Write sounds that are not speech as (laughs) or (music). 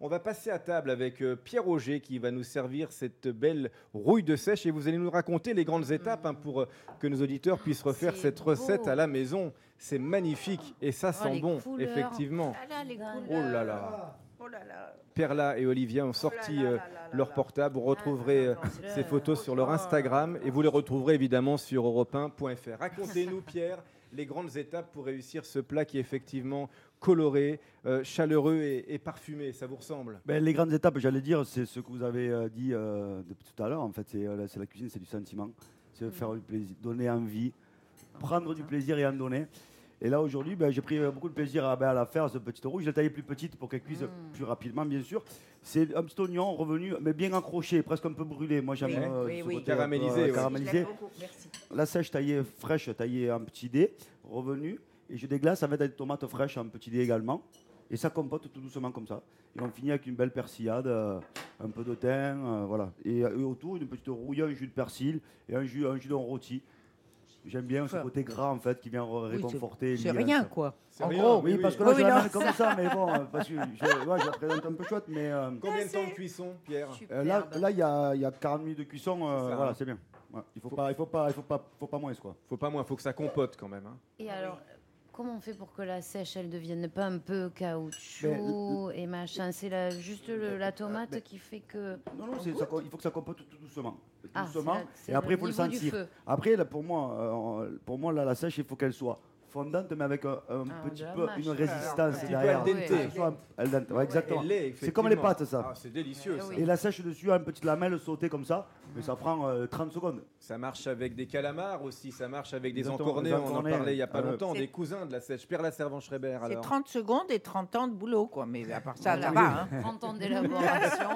On va passer à table avec euh, Pierre Auger qui va nous servir cette belle rouille de sèche et vous allez nous raconter les grandes étapes hein, pour euh, que nos auditeurs puissent refaire cette beau. recette à la maison. C'est magnifique et ça Oh, sent bon, couleurs. effectivement. Ah là, les Oh là là. Oh là là. Perla et Olivia ont sorti là là euh, là là leur là. portable. Vous retrouverez euh, Ah, ces photos sur leur Instagram et vous les retrouverez évidemment sur europe1.fr. Racontez-nous, (laughs) Pierre, les grandes étapes pour réussir ce plat qui est effectivement coloré, euh, chaleureux et, et parfumé. Ça vous ressemble? Ben, les grandes étapes, j'allais dire, c'est ce que vous avez euh, dit euh, depuis tout à l'heure. En fait, c'est euh, la- c'est la cuisine, c'est du sentiment. C'est Mm. faire du plaisir, donner envie, prendre du plaisir et en donner. Et là, aujourd'hui, ben, j'ai pris euh, beaucoup de plaisir à, ben, à la faire, ce petit rouge. Je l'ai taillé plus petite pour qu'elle cuise Mm. plus rapidement, bien sûr. C'est un petit oignon revenu, mais bien accroché, presque un peu brûlé. Moi, j'aime Oui, euh, oui, ce oui. côté un peu, Caramélisé, euh, caramélisé. Merci. La sèche taillée fraîche, taillée en petit dé, revenu. Et je déglace avec des tomates fraîches en petit dé également. Et ça compote tout doucement comme ça. Et on finit avec une belle persillade, euh, un peu de thym, euh, voilà. Et, et autour, une petite rouille, un jus de persil et un jus, un jus rôti. J'aime bien ce côté gras en fait qui vient Oui, réconforter. C'est lier rien, quoi. C'est En rien, gros, Oui, oui, parce que oui. là, Oui, je l'amène comme ça, mais bon, euh, parce que je, ouais, je la présente un peu chouette, mais euh, Combien de temps de cuisson, Pierre euh, là, là, il y a, il y a 40 minutes de cuisson, euh, C'est voilà, hein. c'est bien. Ouais, il faut pas, il faut pas, il faut pas, faut pas moins quoi. Faut pas moins, faut que ça compote quand même. hein. Et alors, comment on fait pour que la sèche, elle devienne pas un peu caoutchouc et machin? C'est la- juste le- la tomate Ben, qui fait que. Non, non, c'est- ça co- il faut que ça compote tout doucement. Tout Ah, doucement. la- et après, il faut le sentir. Après, là, pour moi, euh, pour moi là, la sèche, il faut qu'elle soit fondante, mais avec un, un Ah, petit peu une Un résistance petit peu derrière. un- al dente, ouais, exactement. C'est comme les pâtes, ça. Ah, c'est délicieux. Eh ça. Et la sèche dessus, une petite lamelle sautée comme ça, mais ça prend euh, 30 secondes. Ça marche avec des calamars aussi, ça marche avec des Exactement, encornés, des on en parlait il n'y a pas Ah ouais. longtemps, C'est- des cousins de la sèche. Pierre la Servan-Schreiber C'est alors. 30 secondes et 30 ans de boulot, quoi. Mais à part ça, ça va. Hein. 30 ans d'élaboration.